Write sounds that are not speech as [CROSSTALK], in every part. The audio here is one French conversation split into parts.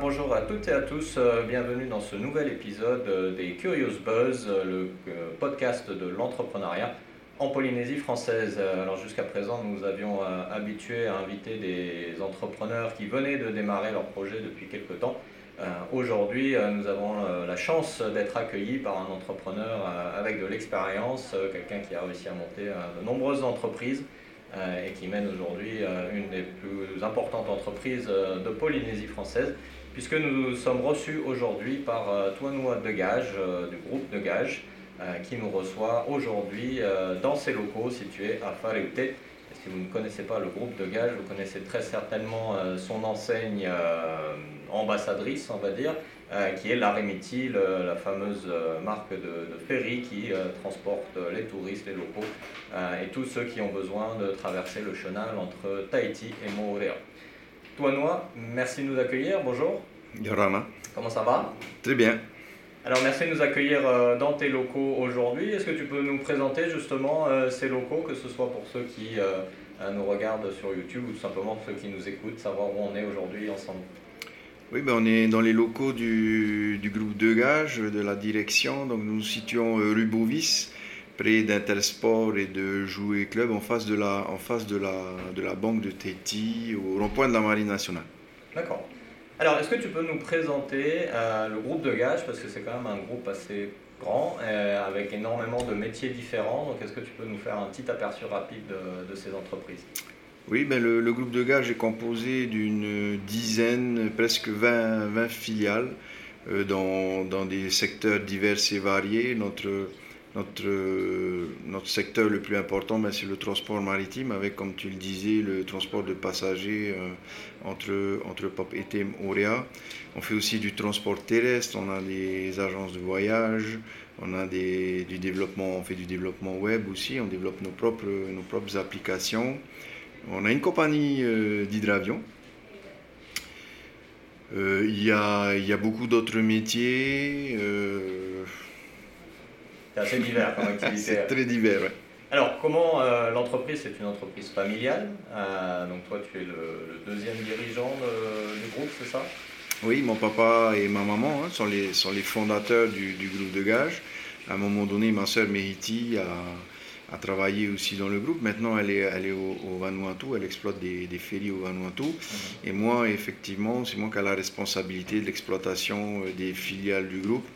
Bonjour à toutes et à tous, euh, bienvenue dans ce nouvel épisode euh, des Curious Buzz, euh, le podcast de l'entrepreneuriat en Polynésie française. Alors jusqu'à présent, nous avions habitué à inviter des entrepreneurs qui venaient de démarrer leur projet depuis quelques temps. Aujourd'hui, nous avons la chance d'être accueillis par un entrepreneur avec de l'expérience, quelqu'un qui a réussi à monter de nombreuses entreprises et qui mène aujourd'hui euh, une des plus importantes entreprises euh, de Polynésie française, puisque nous sommes reçus aujourd'hui par Toinoua de Gage, du groupe de Gage, qui nous reçoit aujourd'hui dans ses locaux situés à Fareute. Si vous ne connaissez pas le groupe de Gage, vous connaissez très certainement son enseigne ambassadrice, on va dire, euh, qui est l'Aremiti, la fameuse euh, marque de, ferry qui euh, transporte les touristes, les locaux et tous ceux qui ont besoin de traverser le chenal entre Tahiti et Moorea. Toi, merci de nous accueillir. Bonjour. Yorama. Comment ça va? Très bien. Alors merci de nous accueillir dans tes locaux aujourd'hui. Est-ce que tu peux nous présenter justement ces locaux, que ce soit pour ceux qui nous regardent sur YouTube ou tout simplement pour ceux qui nous écoutent, savoir où on est aujourd'hui ensemble? Oui, ben on est dans les locaux du, groupe de gage de la direction. Donc nous nous situons euh, rue Bovis, près d'Intersport et de Jouer Club, en face de la, en face de la, de la banque de Téti, au rond-point de la Marine nationale. D'accord. Alors, est-ce que tu peux nous présenter euh, le groupe de gage? Parce que c'est quand même un groupe assez grand, euh, avec énormément de métiers différents. Donc, est-ce que tu peux nous faire un petit aperçu rapide de ces entreprises? Oui, ben le, groupe de gage est composé d'une dizaine, presque 20, filiales euh, dans, des secteurs divers et variés. Notre, secteur le plus important, ben, c'est le transport maritime, avec, comme tu le disais, le transport de passagers euh, entre, entre Pop et Thème Auréa. On fait aussi du transport terrestre, on a des agences de voyage, on a des, du développement, on fait du développement web aussi, on développe nos propres applications. On a une compagnie euh, d'hydravion. Euh, il y, a, beaucoup d'autres métiers. Euh, c'est assez divers comme [LAUGHS] activité. c'est très divers, oui. Alors, comment l'entreprise, c'est une entreprise familiale. donc, toi, tu es le, deuxième dirigeant du groupe, c'est ça? Oui, mon papa et ma maman hein, sont, les, sont les fondateurs du, du, groupe de gage. À un moment donné, ma soeur Mehiti a a travaillé aussi dans le groupe. Maintenant, elle est, elle est au, Vanuatu, elle exploite des, des ferries au Vanuatu. Et moi, effectivement, c'est moi qui ai la responsabilité de l'exploitation euh, des filiales du groupe.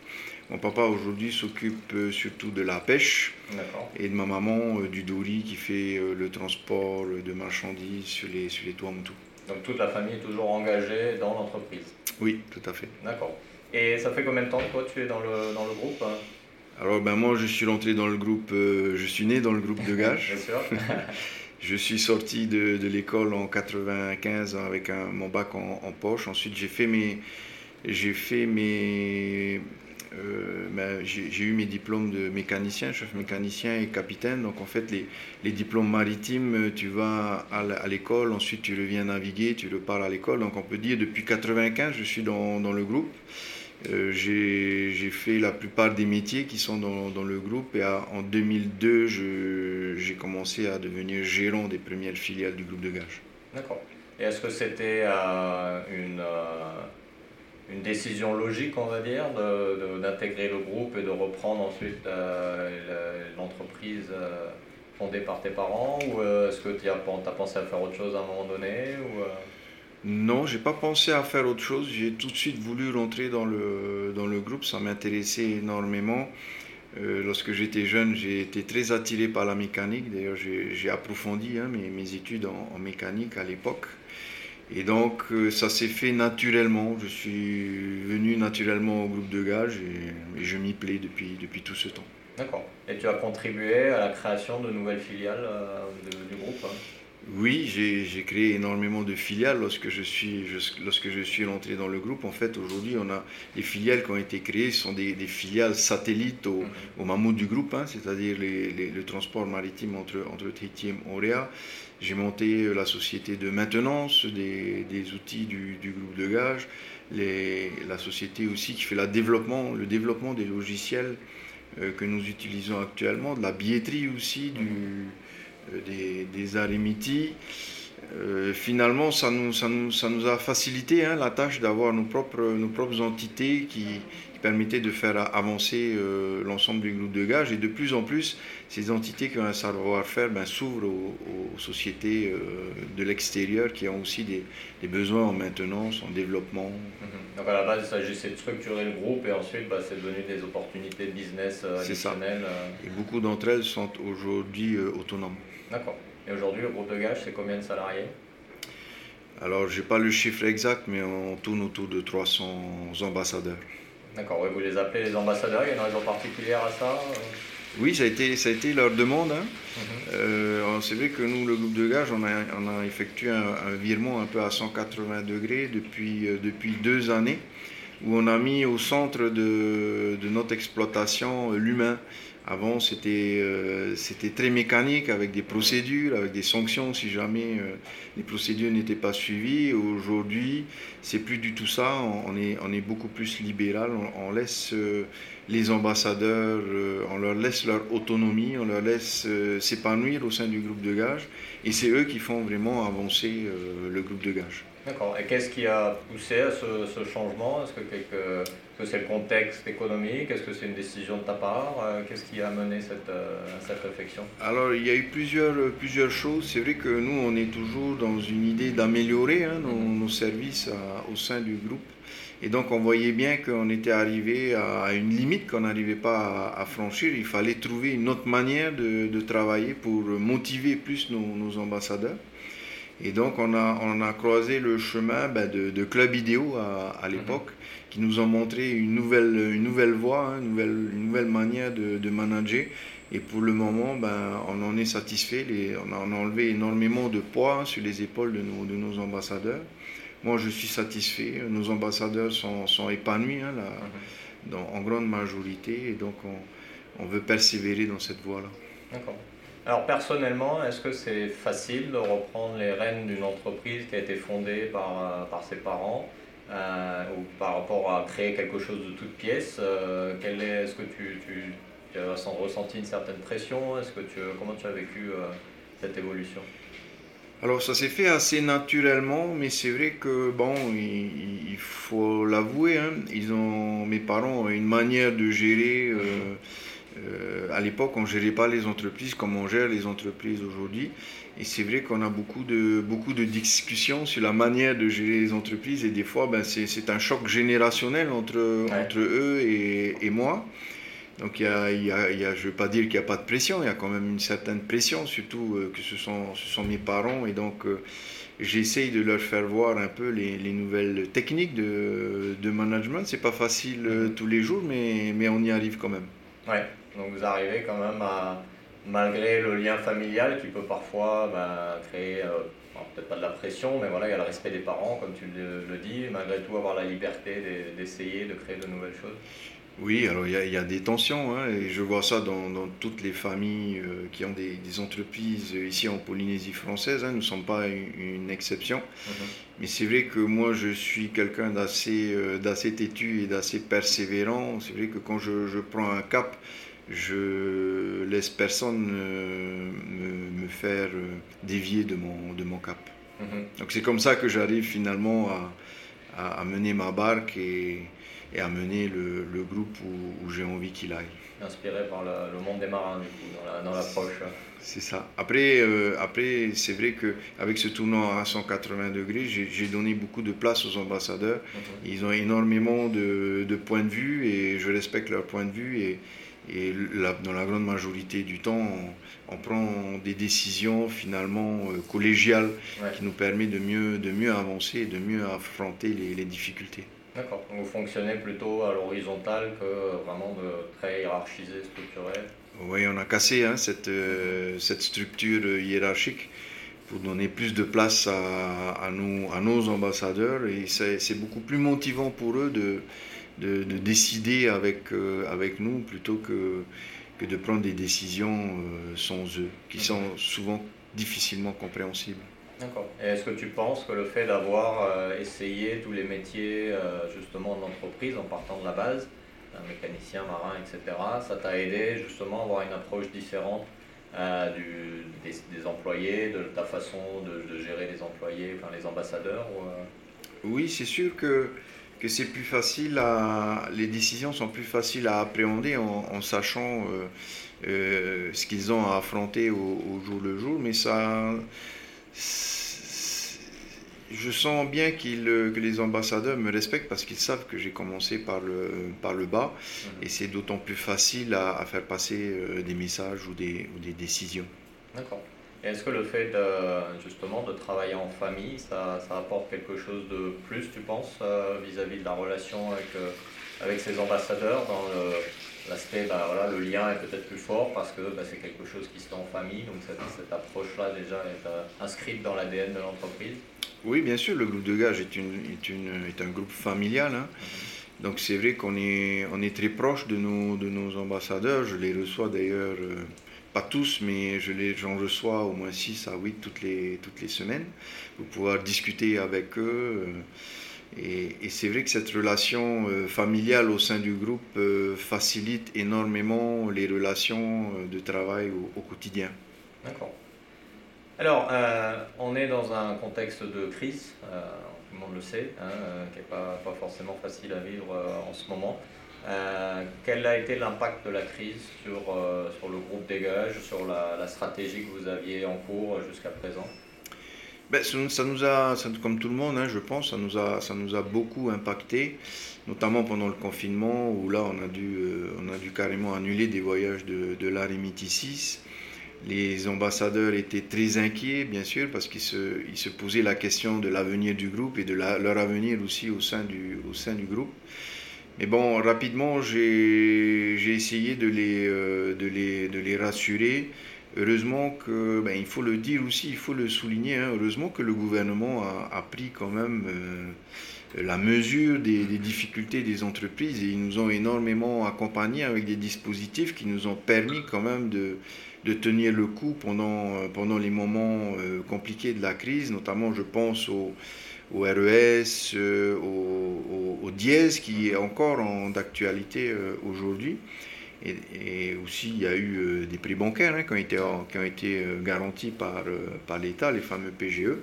Mon papa aujourd'hui s'occupe euh, surtout de la pêche et de ma maman euh, du dori qui fait le transport de marchandises sur les, sur les Tuamutu. Donc toute la famille est toujours engagée dans l'entreprise Oui, tout à fait. D'accord. Et ça fait combien de temps que toi tu es dans le, dans le groupe hein? Alors ben moi je suis rentré dans le groupe, euh, je suis né dans le groupe de Gage. [LAUGHS] [LAUGHS] je suis sorti de, de l'école en 95 avec un, mon bac en, poche. Ensuite j'ai fait mes, j'ai fait mes, euh, ben, j'ai eu mes diplômes de mécanicien, chef mécanicien et capitaine. Donc en fait les, les diplômes maritimes, tu vas à l'école, ensuite tu reviens naviguer, tu repars à l'école. Donc on peut dire depuis 95 je suis dans, dans le groupe. Euh, j'ai fait la plupart des métiers qui sont dans, le groupe et en 2002, j'ai commencé à devenir gérant des premières filiales du groupe de gage. D'accord. Et est-ce que c'était euh, une, euh, une décision logique, on va dire, d'intégrer le groupe et de reprendre ensuite l'entreprise fondée par tes parents Ou est-ce que tu as, as, pensé à faire autre chose à un moment donné ou, non, j'ai pas pensé à faire autre chose. J'ai tout de suite voulu rentrer dans le, dans le groupe. Ça m'intéressait énormément. Euh, lorsque j'étais jeune, j'ai été très attiré par la mécanique. D'ailleurs, j'ai approfondi hein, mes, mes, études en, mécanique à l'époque. Et donc, euh, ça s'est fait naturellement. Je suis venu naturellement au groupe de gage et, je m'y plais depuis, depuis tout ce temps. D'accord. Et tu as contribué à la création de nouvelles filiales euh, du groupe hein? Oui, j'ai créé énormément de filiales lorsque je suis, lorsque je suis rentré dans le groupe. En fait, aujourd'hui, on a les filiales qui ont été créées sont des, filiales satellites au, au, mammouth du groupe, hein, c'est-à-dire le transport maritime entre, entre Tahiti et Montréal. J'ai monté la société de maintenance des, outils du, groupe de gage, la société aussi qui fait la développement, le développement des logiciels euh, que nous utilisons actuellement, de la billetterie aussi, du euh, des, des euh, finalement, ça nous, ça, nous, ça nous a facilité hein, la tâche d'avoir nos propres, nos propres entités qui, permettaient de faire avancer euh, l'ensemble du groupe de gage. Et de plus en plus, ces entités qui ont un savoir-faire ben, s'ouvrent aux, sociétés euh, de l'extérieur qui ont aussi des, des, besoins en maintenance, en développement. Mhm. Donc à la base, il s'agissait de structurer le groupe et ensuite, bah, c'est devenu des opportunités de business additionnelles. Et beaucoup d'entre elles sont aujourd'hui autonomes. D'accord. Et aujourd'hui, le groupe de gage, c'est combien de salariés Alors, je n'ai pas le chiffre exact, mais on tourne autour de 300 ambassadeurs. D'accord, vous les appelez les ambassadeurs, il y a une raison particulière à ça Oui, ça a été, ça a été leur demande. Hein. Mhm. Euh, c'est vrai que nous, le groupe de gage, on a, on a effectué un, virement un peu à 180 degrés depuis, euh, depuis deux années, où on a mis au centre de, de notre exploitation euh, l'humain. Avant, euh, c'était très mécanique avec des procédures, avec des sanctions si jamais euh, les procédures n'étaient pas suivies. Aujourd'hui, c'est plus du tout ça. On est, on est beaucoup plus libéral. On, laisse euh, les ambassadeurs, on leur laisse leur autonomie, on leur laisse s'épanouir au sein du groupe de gage. Et c'est eux qui font vraiment avancer le groupe de gage. D'accord. Et qu'est-ce qui a poussé à ce, changement? Est-ce que, que c'est le contexte économique Est-ce que c'est une décision de ta part euh, Qu'est-ce qui a mené cette, euh, cette réflexion? Alors, il y a eu plusieurs, plusieurs choses. C'est vrai que nous, on est toujours dans une idée d'améliorer hein, nos, services au sein du groupe. Et donc, on voyait bien qu'on était arrivé à une limite qu'on n'arrivait pas à, franchir. Il fallait trouver une autre manière de, travailler pour motiver plus nos, ambassadeurs. Et donc, on a, on a croisé le chemin ben, de, Club Idéo à, l'époque. Qui nous ont montré une nouvelle, une nouvelle voie, hein, une, nouvelle, une nouvelle manière de, de, manager. Et pour le moment, ben, on en est satisfait. Les, on, a, enlevé énormément de poids hein, sur les épaules de nos, de nos ambassadeurs. Moi, je suis satisfait. Nos ambassadeurs sont, sont épanouis hein, là, mhm. dans, en grande majorité. Et donc, on, on veut persévérer dans cette voie-là. D'accord. Alors personnellement, est-ce que c'est facile de reprendre les rênes d'une entreprise qui a été fondée par, euh, par ses parents? Euh, ou par rapport à créer quelque chose de toute pièce euh, est, Est-ce que tu, tu, as ressenti une certaine pression? Est-ce que tu, Comment tu as vécu cette évolution? Alors ça s'est fait assez naturellement, mais c'est vrai que bon, il, faut l'avouer, hein, ils ont mes parents ont une manière de gérer. [LAUGHS] Euh, à l'époque, on ne gérait pas les entreprises comme on gère les entreprises aujourd'hui. Et c'est vrai qu'on a beaucoup de, beaucoup de discussions sur la manière de gérer les entreprises. Et des fois, ben, c'est un choc générationnel entre, entre eux et, et moi. Donc, il y a, il y a, je ne veux pas dire qu'il n'y a pas de pression, il y a quand même une certaine pression, surtout euh, que ce sont, ce sont mes parents. Et donc, euh, j'essaye de leur faire voir un peu les, les nouvelles techniques de, de management. Ce n'est pas facile mm-hmm. tous les jours, mais, mais on y arrive quand même. Ouais. Donc vous arrivez quand même à, malgré le lien familial qui peut parfois ben, créer, euh, peut-être pas de la pression, mais voilà, il y a le respect des parents, comme tu le, dis, malgré tout avoir la liberté d'essayer de créer de nouvelles choses. Oui, alors il y, a, des tensions, hein, et je vois ça dans, toutes les familles euh, qui ont des, entreprises ici en Polynésie française, hein, nous ne sommes pas une, exception. Mhm. Mais c'est vrai que moi je suis quelqu'un d'assez euh, têtu et d'assez persévérant. C'est vrai que quand je, je prends un cap, je laisse personne euh, me, faire euh, dévier de mon, de mon cap. Mhm. Donc c'est comme ça que j'arrive finalement à, à, mener ma barque et, et à mener le, le groupe où, j'ai envie qu'il aille. Inspiré par le, monde des marins, du coup, dans l'approche. c'est ça. Après, euh, après c'est vrai qu'avec ce tournant à 180 degrés, j'ai donné beaucoup de place aux ambassadeurs. Mhm. Ils ont énormément de, de, points de vue et je respecte leur point de vue. Et, et dans la grande majorité du temps, on, prend des décisions finalement euh, collégiales qui nous permettent de mieux, de mieux avancer et de mieux affronter les, difficultés. D'accord. Vous fonctionnez plutôt à l'horizontale que vraiment de très hiérarchisé, structuré? Oui, on a cassé hein, cette, euh, cette structure hiérarchique pour donner plus de place à, à, nous, à nos ambassadeurs et c'est beaucoup plus motivant pour eux de de, décider avec, euh, avec nous plutôt que, que de prendre des décisions euh, sans eux, qui sont souvent difficilement compréhensibles. D'accord. Est-ce que tu penses que le fait d'avoir euh, essayé tous les métiers justement d'entreprise en partant de la base, un mécanicien, marin, etc., ça t'a aidé justement à avoir une approche différente des, employés, de ta façon de, gérer les employés, enfin les ambassadeurs Oui, c'est sûr que que c'est plus facile à, les décisions sont plus faciles à appréhender en, sachant euh, euh, ce qu'ils ont à affronter au, jour le jour, mais ça, je sens bien que les ambassadeurs me respectent parce qu'ils savent que j'ai commencé par le, par le bas, mhm. et c'est d'autant plus facile à, faire passer euh, des messages ou des, ou des décisions. D'accord. Est-ce que le fait de, justement de travailler en famille, ça, ça apporte quelque chose de plus, tu penses, euh, vis-à-vis de la relation avec, euh, avec ces ambassadeurs dans l'aspect, bah, voilà, le lien est peut-être plus fort parce que bah, c'est quelque chose qui se fait en famille, donc cette, cette approche-là déjà est euh, inscrite dans l'ADN de l'entreprise? Oui, bien sûr, le groupe de gage est, une, est, une, est un groupe familial. Hein. Mhm. Donc c'est vrai qu'on est, on est très proche de nos, de nos ambassadeurs, je les reçois d'ailleurs pas tous, mais je les, j'en reçois au moins 6 à 8 toutes les, toutes les semaines pour pouvoir discuter avec eux. Euh, et, c'est vrai que cette relation euh, familiale au sein du groupe euh, facilite énormément les relations de travail au, quotidien. D'accord. Alors, on est dans un contexte de crise, tout le monde le sait, hein, qui n'est pas, pas, forcément facile à vivre en ce moment. Euh, quel a été l'impact de la crise sur, euh, sur le groupe Dégage, sur la, stratégie que vous aviez en cours jusqu'à présent? Ben, ça, nous a, comme tout le monde, hein, je pense, ça nous, a, ça nous a beaucoup impacté, notamment pendant le confinement, où là, on a dû, euh, on a dû carrément annuler des voyages de, de. Les ambassadeurs étaient très inquiets, bien sûr, parce qu'ils se, ils se posaient la question de l'avenir du groupe et de leur avenir aussi au sein du, au sein du groupe. Mais bon, rapidement, j'ai essayé de les, euh, de, les, de les rassurer. Heureusement que, ben, il faut le dire aussi, il faut le souligner, hein, heureusement que le gouvernement a, pris quand même euh, la mesure des, des, difficultés des entreprises et ils nous ont énormément accompagnés avec des dispositifs qui nous ont permis quand même de, de tenir le coup pendant, pendant les moments euh, compliqués de la crise, notamment je pense aux au RES, euh, au, au, dièse qui est encore d'actualité euh, aujourd'hui. Et, aussi, il y a eu euh, des prix bancaires hein, qui, ont été, garantis par, l'État, les fameux PGE.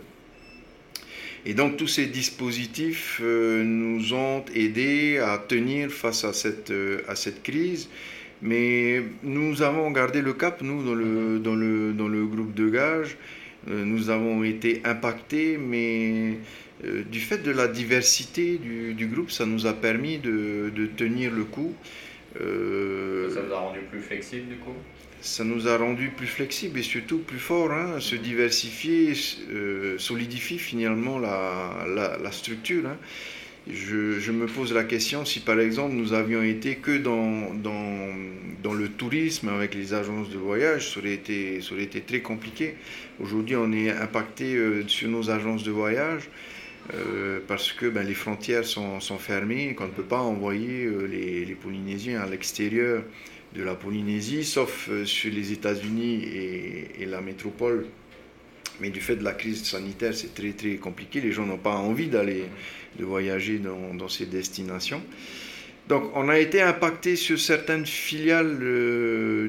Et donc tous ces dispositifs nous ont aidés à tenir face à cette, crise. Mais nous avons gardé le cap, nous, dans le, dans le, groupe de gage. Nous avons été impactés, mais euh, du fait de la diversité du, groupe, ça nous a permis de, tenir le coup. Euh, ça vous a rendu plus flexible du coup? Ça nous a rendu plus flexible et surtout plus fort. Hein, se diversifier euh, solidifie finalement la, structure. Hein. Je, me pose la question si par exemple nous avions été que dans, le tourisme avec les agences de voyage, ça aurait été, très compliqué. Aujourd'hui on est impacté sur nos agences de voyage. Euh, parce que ben, les frontières sont, sont fermées, qu'on ne peut pas envoyer euh, les, Polynésiens à l'extérieur de la Polynésie, sauf euh, sur les États-Unis et, et, la métropole. Mais du fait de la crise sanitaire, c'est très très compliqué. Les gens n'ont pas envie d'aller de voyager dans, ces destinations. Donc, on a été impacté sur certaines filiales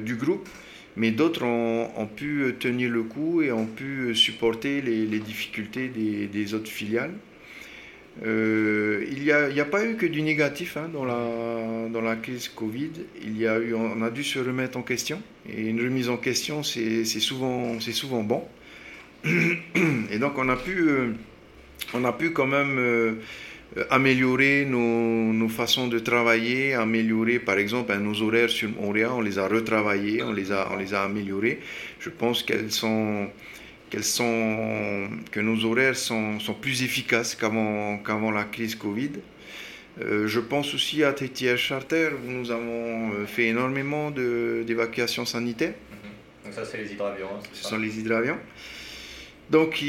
du groupe, mais d'autres ont, pu tenir le coup et ont pu supporter les, difficultés des, autres filiales. Euh, il n'y a, a, pas eu que du négatif hein, dans, la, dans la crise Covid. Il y a eu, on a dû se remettre en question. Et une remise en question, c'est souvent, souvent bon. [COUGHS] Et donc, on a pu, euh, on a pu quand même euh, améliorer nos, nos, façons de travailler, améliorer par exemple nos horaires sur Montréal. On les a retravaillés, on les a, on les a améliorés. Je pense qu'elles sont sont, que nos horaires sont, sont plus efficaces qu'avant qu'avant la crise Covid. Euh, je pense aussi à TTR Charter, où nous avons euh, fait énormément d'évacuations sanitaires. Mm-hmm. Donc ça, c'est les hydravions. Hein, Ce sont les hydravions. Donc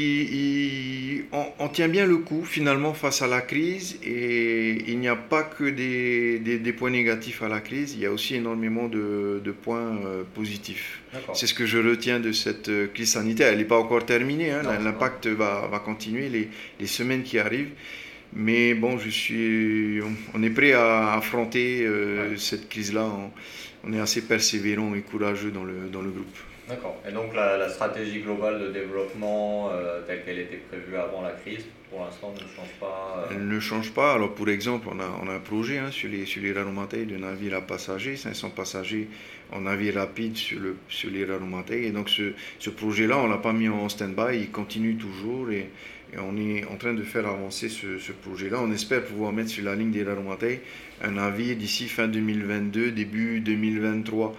on, tient bien le coup finalement face à la crise et il n'y a pas que des, des, points négatifs à la crise, il y a aussi énormément de, de points euh, positifs. C'est ce que je retiens de cette euh, crise sanitaire. Elle n'est pas encore terminée, hein. l'impact va, va, continuer les, les, semaines qui arrivent. Mais bon, je suis, on, est prêt à affronter euh, cette crise-là. On, on est assez persévérant et courageux dans le, dans le groupe. D'accord. Et donc la, stratégie globale de développement euh, telle qu'elle était prévue avant la crise, pour l'instant, ne change pas Elle ne change pas. Alors pour exemple, on a, on a un projet hein, sur les, sur les de navires à passagers, 500 passagers en navire rapide sur, le, sur les Et donc ce, ce projet-là, on ne l'a pas mis en stand-by, il continue toujours et, on est en train de faire avancer ce, ce projet-là. On espère pouvoir mettre sur la ligne des Raromatei un navire d'ici fin 2022, début 2023.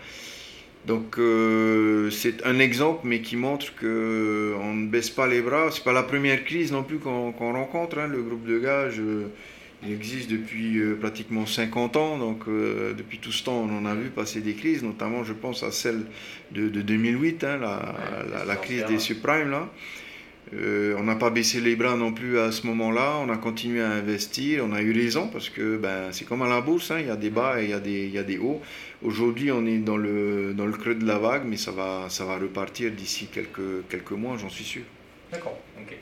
Donc euh, c'est un exemple, mais qui montre qu'on ne baisse pas les bras. C'est pas la première crise non plus qu'on rencontre. Hein. Le groupe de gage, euh, il existe depuis euh, pratiquement 50 ans. Donc depuis tout ce temps, on en a vu passer des crises, notamment je pense à celle de, 2008, hein, la, la, crise des subprimes là. Euh, on n'a pas baissé les bras non plus à ce moment-là, on a continué à investir, on a eu raison parce que ben, c'est comme à la bourse, hein, il y a des bas et il y y a des hauts. Aujourd'hui on est dans le, dans le creux de la vague, mais ça va, ça va repartir d'ici quelques, quelques mois, j'en suis sûr. D'accord, ok.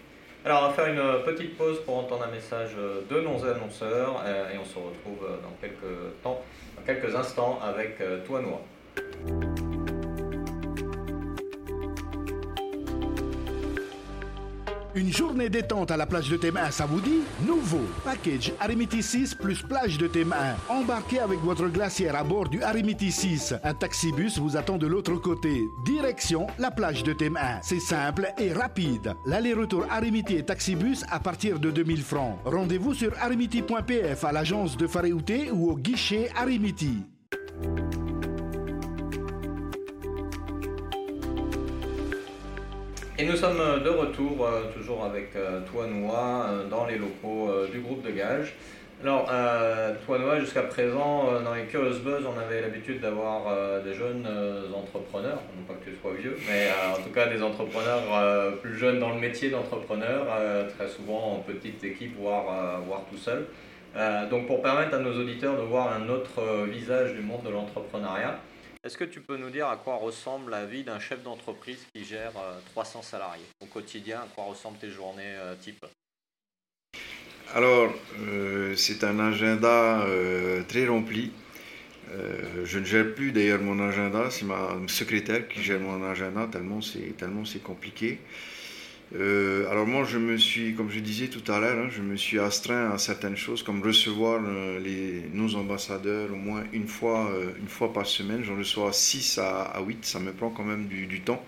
Alors on va faire une petite pause pour entendre un message de nos annonceurs euh, et on se retrouve dans quelques temps, dans quelques instants avec euh, Toi Noir. Une journée détente à la plage de Thème 1, ça vous dit? Nouveau package Arimiti 6 plus plage de Thème 1. Embarquez avec votre glacière à bord du Arimiti 6. Un taxibus vous attend de l'autre côté. Direction la plage de Thème 1. C'est simple et rapide. L'aller-retour Arimiti et taxibus à partir de 2000 francs. Rendez-vous sur arimiti.pf à l'agence de Faréouté ou au guichet Arimiti. Et nous sommes de retour, euh, toujours avec euh, Toi Noix, euh, dans les locaux du groupe de gage. Alors, Toi Noix, jusqu'à présent, dans les Curious Buzz, on avait l'habitude d'avoir des jeunes entrepreneurs, non pas que tu sois vieux, mais en tout cas des entrepreneurs plus jeunes dans le métier d'entrepreneur, très souvent en petite équipe, voire, voire tout seul. donc, pour permettre à nos auditeurs de voir un autre visage du monde de l'entrepreneuriat, est-ce que tu peux nous dire à quoi ressemble la vie d'un chef d'entreprise qui gère 300 euh, salariés au quotidien? À quoi ressemblent tes journées euh, type? Alors, euh, c'est un agenda très rempli. je ne gère plus d'ailleurs mon agenda, c'est ma secrétaire qui gère mon agenda tellement c'est tellement c'est compliqué. Euh, alors moi, je me suis, comme je disais tout à l'heure, hein, je me suis astreint à certaines choses, comme recevoir euh, les, nos ambassadeurs au moins une fois, euh, une fois par semaine. J'en reçois 6 à, à, 8, ça me prend quand même du temps.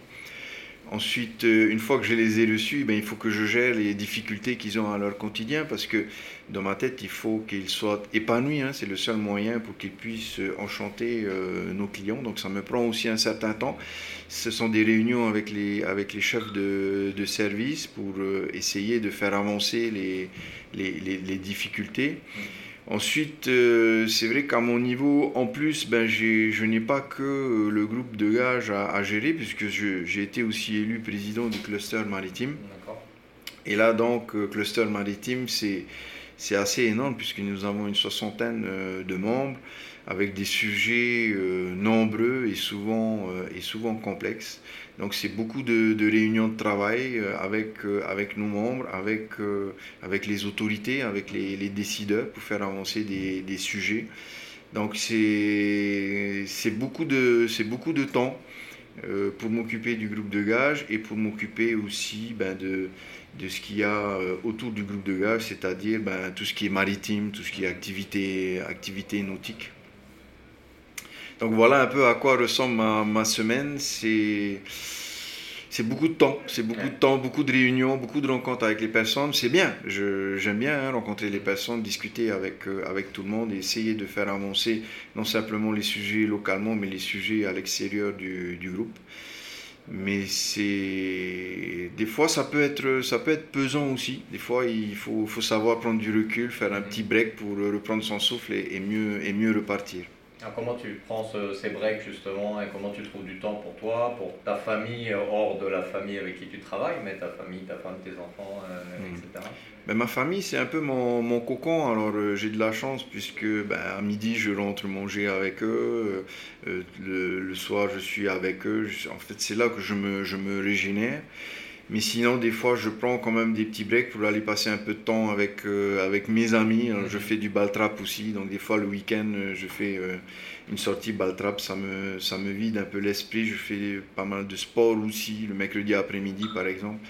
Ensuite, euh, une fois que je les ai reçus, ben, il faut que je gère les difficultés qu'ils ont à leur quotidien parce que dans ma tête, il faut qu'ils soient épanouis. Hein. c'est le seul moyen pour qu'ils puissent euh, enchanter euh, nos clients. Donc ça me prend aussi un certain temps. Ce sont des réunions avec les, chefs de, service pour essayer de faire avancer les difficultés. Ensuite, euh, c'est vrai qu'à mon niveau, en plus, ben, je n'ai pas que euh, le groupe de gages à, gérer, puisque j'ai été aussi élu président du cluster maritime. Et là, donc, euh, cluster maritime, c'est assez énorme, puisque nous avons une soixantaine de membres, avec des sujets nombreux et souvent, et souvent complexes. Donc c'est beaucoup de, réunions de travail euh, avec, euh, avec nos membres, avec, euh, avec les autorités, avec les, décideurs pour faire avancer des, sujets. Donc c'est beaucoup, de, beaucoup de temps pour m'occuper du groupe de gage et pour m'occuper aussi ben, de, de ce qu'il y a autour du groupe de gage, c'est-à-dire ben, tout ce qui est maritime, tout ce qui est activité, activité nautique. Donc voilà un peu à quoi ressemble ma, semaine. C'est c'est beaucoup de temps, c'est beaucoup de temps, beaucoup de réunions, beaucoup de rencontres avec les personnes. C'est bien, j'aime bien hein, rencontrer les personnes, discuter avec, euh, avec tout le monde et essayer de faire avancer non simplement les sujets localement, mais les sujets à l'extérieur du, du, groupe. Mais c'est des fois ça peut être ça peut être pesant aussi. Des fois il faut, faut savoir prendre du recul, faire un petit break pour reprendre son souffle et, et mieux et mieux repartir comment tu prends ces breaks justement et comment tu trouves du temps pour toi, pour ta famille, euh, hors de la famille avec qui tu travailles, mais ta famille, ta femme, tes enfants, euh, hmm. etc. Ben, ma famille, c'est un peu mon, mon cocon. Alors, euh, j'ai de la chance puisque ben, à midi, je rentre manger avec eux. le, le, soir, je suis avec eux. en fait, c'est là que je me, je me régénère. Mais sinon, des fois, je prends quand même des petits breaks pour aller passer un peu de temps avec, euh, avec mes amis. Je fais du ball trap aussi, donc des fois le week-end, euh, je fais euh, une sortie ball trap, ça me, ça me vide un peu l'esprit. Je fais pas mal de sport aussi, le mercredi après-midi par exemple.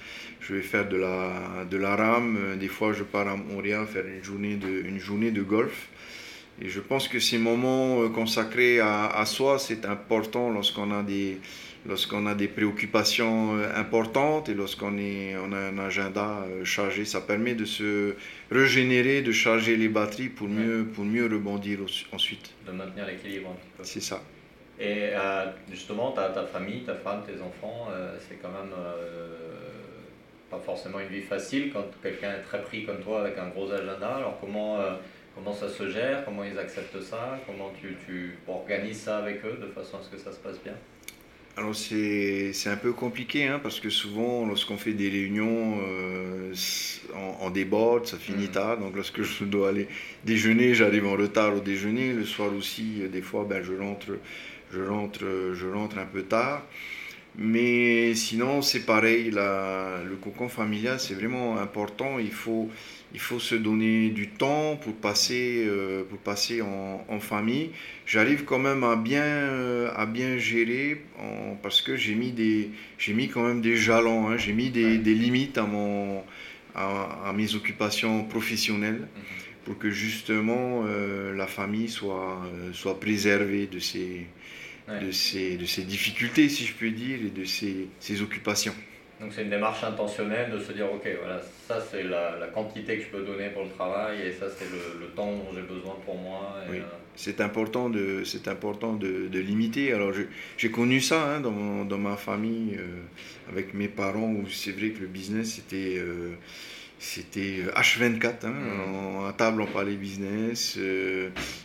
Je vais faire de la, de la rame. Des fois, je pars à Montréal faire une journée de, une journée de golf. Et je pense que ces moments consacrés à, à soi, c'est important lorsqu'on a des lorsqu'on a des préoccupations euh, importantes et lorsqu'on on a un agenda euh, chargé, ça permet de se régénérer, de charger les batteries pour mieux, pour mieux rebondir ensuite. De maintenir l'équilibre un petit peu. C'est ça. Et euh, justement, ta, ta, famille, ta femme, tes enfants, c'est quand même pas forcément une vie facile quand quelqu'un est très pris comme toi avec un gros agenda. Alors comment, comment ça se gère? Comment ils acceptent ça? Comment tu, tu organises ça avec eux de façon à ce que ça se passe bien? Alors c'est un peu compliqué hein, parce que souvent lorsqu'on fait des réunions euh, en, déborde, ça finit mm. tard. Donc lorsque je dois aller déjeuner, j'arrive en retard au déjeuner. Le soir aussi, des fois, ben, je, rentre, je, rentre, je rentre un peu tard. Mais sinon, c'est pareil, le cocon familial, c'est vraiment important. Il faut, il faut se donner du temps pour passer, euh, pour passer en, famille. J'arrive quand même à bien, euh, à bien gérer parce que j'ai mis, des, mis quand même des jalons, hein. j'ai mis des, des, limites à, mon, à, mes occupations professionnelles mhm. pour que justement euh, la famille soit, soit préservée de ces, de, ces, de ces difficultés, si je puis dire, et de ces, ces occupations. Donc c'est une démarche intentionnelle de se dire ok voilà ça c'est la, la, quantité que je peux donner pour le travail et ça c'est le, le, temps dont j'ai besoin pour moi. oui. Euh, c'est important de c'est important de, de, limiter. Alors j'ai connu ça hein, dans, dans, ma famille euh, avec mes parents où c'est vrai que le business c'était euh, c'était H24. Hein, mmh. à table on parlait business,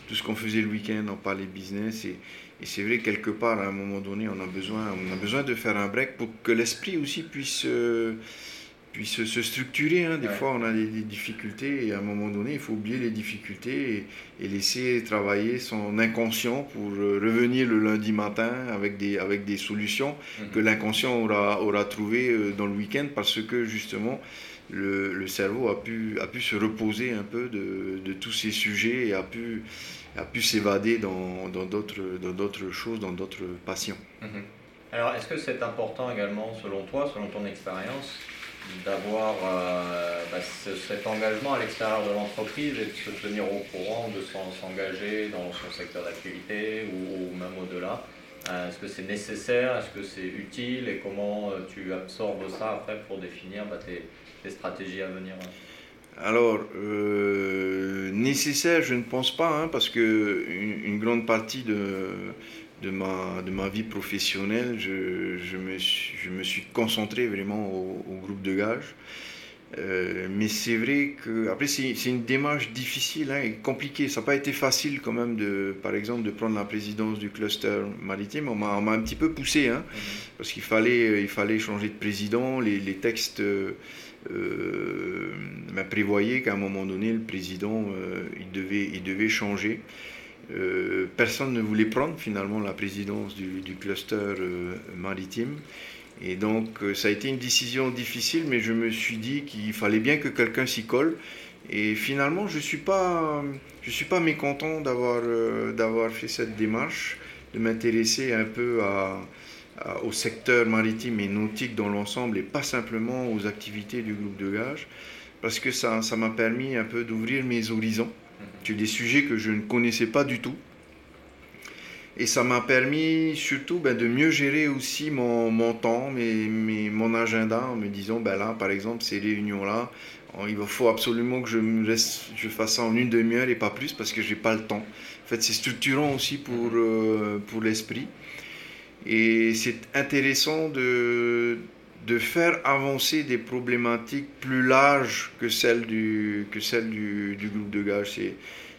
tout ce qu'on faisait le week-end on parlait business et et c'est vrai, quelque part, à un moment donné, on a besoin, on a besoin de faire un break pour que l'esprit aussi puisse, euh, puisse se structurer. Hein. Des fois, on a des, difficultés et à un moment donné, il faut oublier les difficultés et, laisser travailler son inconscient pour euh, revenir le lundi matin avec des, avec des solutions mhm. que l'inconscient aura, aura trouvées euh, dans le week-end parce que justement, le, le, cerveau a pu, a pu se reposer un peu de, de tous ces sujets et a pu a pu s'évader dans d'autres dans choses, dans d'autres passions. Mhm. Alors, est-ce que c'est important également, selon toi, selon ton expérience, d'avoir euh, bah, cet engagement à l'extérieur de l'entreprise et de se tenir au courant, de s'engager dans son secteur d'activité ou, même au-delà? Euh, Est-ce que c'est nécessaire? Est-ce que c'est utile? Et comment euh, tu absorbes ça après pour définir bah, tes, stratégies à venir? Alors, euh, nécessaire, je ne pense pas, hein, parce que une, grande partie de, de, ma, de ma vie professionnelle, je, je, me, suis, je me suis concentré vraiment au, groupe de gage. Euh, mais c'est vrai que après c'est une démarche difficile hein, et compliquée. Ça n'a pas été facile quand même de, par exemple, de prendre la présidence du cluster maritime. On m'a un petit peu poussé, hein, mmh. parce qu'il fallait, il fallait changer de président. Les, les textes euh, prévoyait qu'à un moment donné, le président, euh, il, devait, il devait changer. Euh, personne ne voulait prendre finalement la présidence du, cluster euh, maritime. Et donc ça a été une décision difficile, mais je me suis dit qu'il fallait bien que quelqu'un s'y colle. Et finalement, je ne suis, pas, suis pas mécontent d'avoir d'avoir fait cette démarche, de m'intéresser un peu à, euh, au secteur maritime et nautique dans l'ensemble et pas simplement aux activités du groupe de gage, parce que ça m'a permis un peu d'ouvrir mes horizons sur des sujets que je ne connaissais pas du tout. Et ça m'a permis surtout ben, de mieux gérer aussi mon, mon temps, mes, mes, mon agenda, en me disant, ben là, par exemple, ces réunions-là, il faut absolument que je, me reste, je fasse ça en une demi-heure et pas plus parce que je n'ai pas le temps. En fait, c'est structurant aussi pour, euh, pour l'esprit. Et c'est intéressant de, de faire avancer des problématiques plus larges que celles du, que celles du, du groupe de gage. C'est,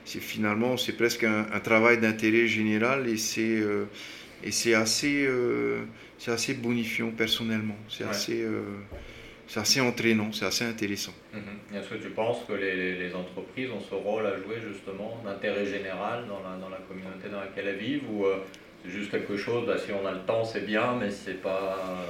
c'est finalement, c'est presque un, travail d'intérêt général et c'est, euh, et c'est assez, euh, c'est assez bonifiant personnellement. C'est assez, euh, c'est assez entraînant, c'est assez intéressant. Mm-hmm. Est-ce que tu penses que les, les, entreprises ont ce rôle à jouer justement d'intérêt général dans la, dans la communauté dans laquelle elles vivent ou c'est juste quelque chose, bah, si on a le temps, c'est bien, mais c'est pas.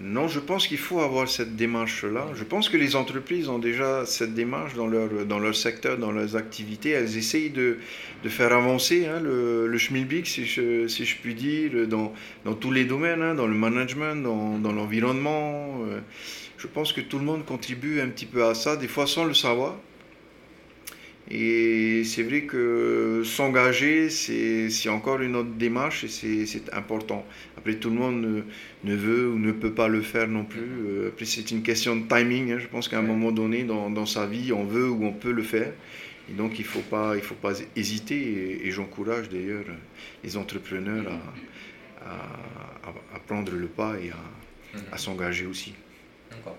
Non, je pense qu'il faut avoir cette démarche-là. Je pense que les entreprises ont déjà cette démarche dans leur, dans leur secteur, dans leurs activités. Elles essayent de, de faire avancer hein, le, le schmilblick, si je, si je puis dire, dans, dans tous les domaines, hein, dans le management, dans, dans l'environnement. Euh. je pense que tout le monde contribue un petit peu à ça, des fois sans le savoir. Et c'est vrai que s'engager, c'est encore une autre démarche et c'est important. Après, tout le monde ne, veut ou ne peut pas le faire non plus. Euh, après, c'est une question de timing. Hein. Je pense qu'à un moment donné, dans, dans, sa vie, on veut ou on peut le faire. Et donc, il ne faut, pas, il faut pas hésiter. Et, j'encourage d'ailleurs les entrepreneurs à, à, à, prendre le pas et à, à s'engager aussi. D'accord.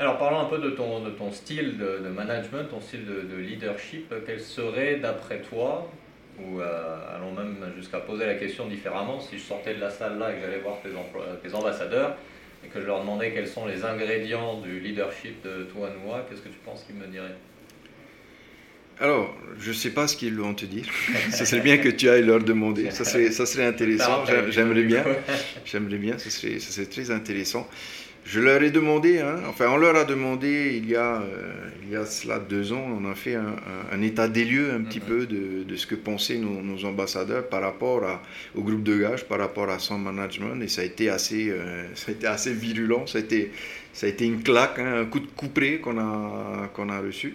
Alors parlons un peu de ton, de ton style de, management, ton style de, leadership. Quel serait d'après toi, ou euh, allons même jusqu'à poser la question différemment, si je sortais de la salle là et que j'allais voir tes, tes, ambassadeurs et que je leur demandais quels sont les ingrédients du leadership de toi Noah, qu'est-ce que tu penses qu'ils me diraient? Alors, je ne sais pas ce qu'ils vont te dire. [LAUGHS] ça serait bien que tu ailles leur demander. Ça serait, ça serait intéressant. [LAUGHS] J'aimerais bien. J'aimerais bien. Ça serait, ça serait très intéressant. Je leur ai demandé, hein, enfin on leur a demandé il y a, euh, il y a cela deux ans, on a fait un, état des lieux un petit peu de, de, ce que pensaient nos, ambassadeurs par rapport à, au groupe de gage, par rapport à son management, et ça a été assez, euh, [LAUGHS] ça a été assez virulent, ça a été, ça a été une claque, hein, un coup de couperet qu'on a, qu'on a reçu.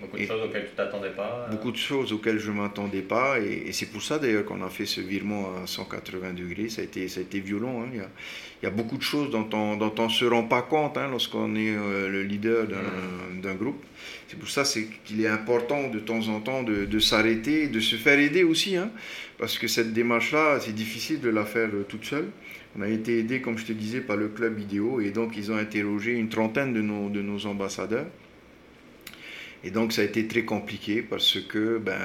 Beaucoup de choses auxquelles tu t'attendais pas euh. Beaucoup de choses auxquelles je ne m'attendais pas. Et, c'est pour ça d'ailleurs qu'on a fait ce virement à 180 degrés. Ça a été, ça a été violent. Hein. Il, y a, il, y a, beaucoup de choses dont on ne se rend pas compte hein, lorsqu'on est euh, le leader d'un groupe. C'est pour ça qu'il est important de temps en temps de, de s'arrêter, de se faire aider aussi. Hein, parce que cette démarche-là, c'est difficile de la faire euh, toute seule. On a été aidé, comme je te disais, par le club vidéo. Et donc, ils ont interrogé une trentaine de nos, de nos ambassadeurs. Et donc ça a été très compliqué parce que ben,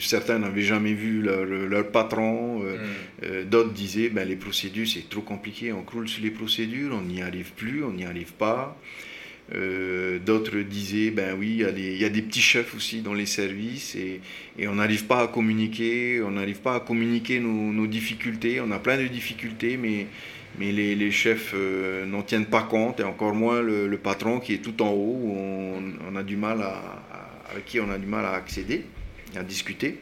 certains n'avaient jamais vu leur, patron, euh, mm. euh, d'autres disaient ben, les procédures c'est trop compliqué, on croule sur les procédures, on n'y arrive plus, on n'y arrive pas. Euh, d'autres disaient ben oui, il y, a des petits chefs aussi dans les services et, et on n'arrive pas à communiquer, on n'arrive pas à communiquer nos, nos difficultés, on a plein de difficultés mais mais les, chefs euh, n'en tiennent pas compte, et encore moins le, patron qui est tout en haut, où on, a du mal à, avec qui on a du mal à accéder, à discuter.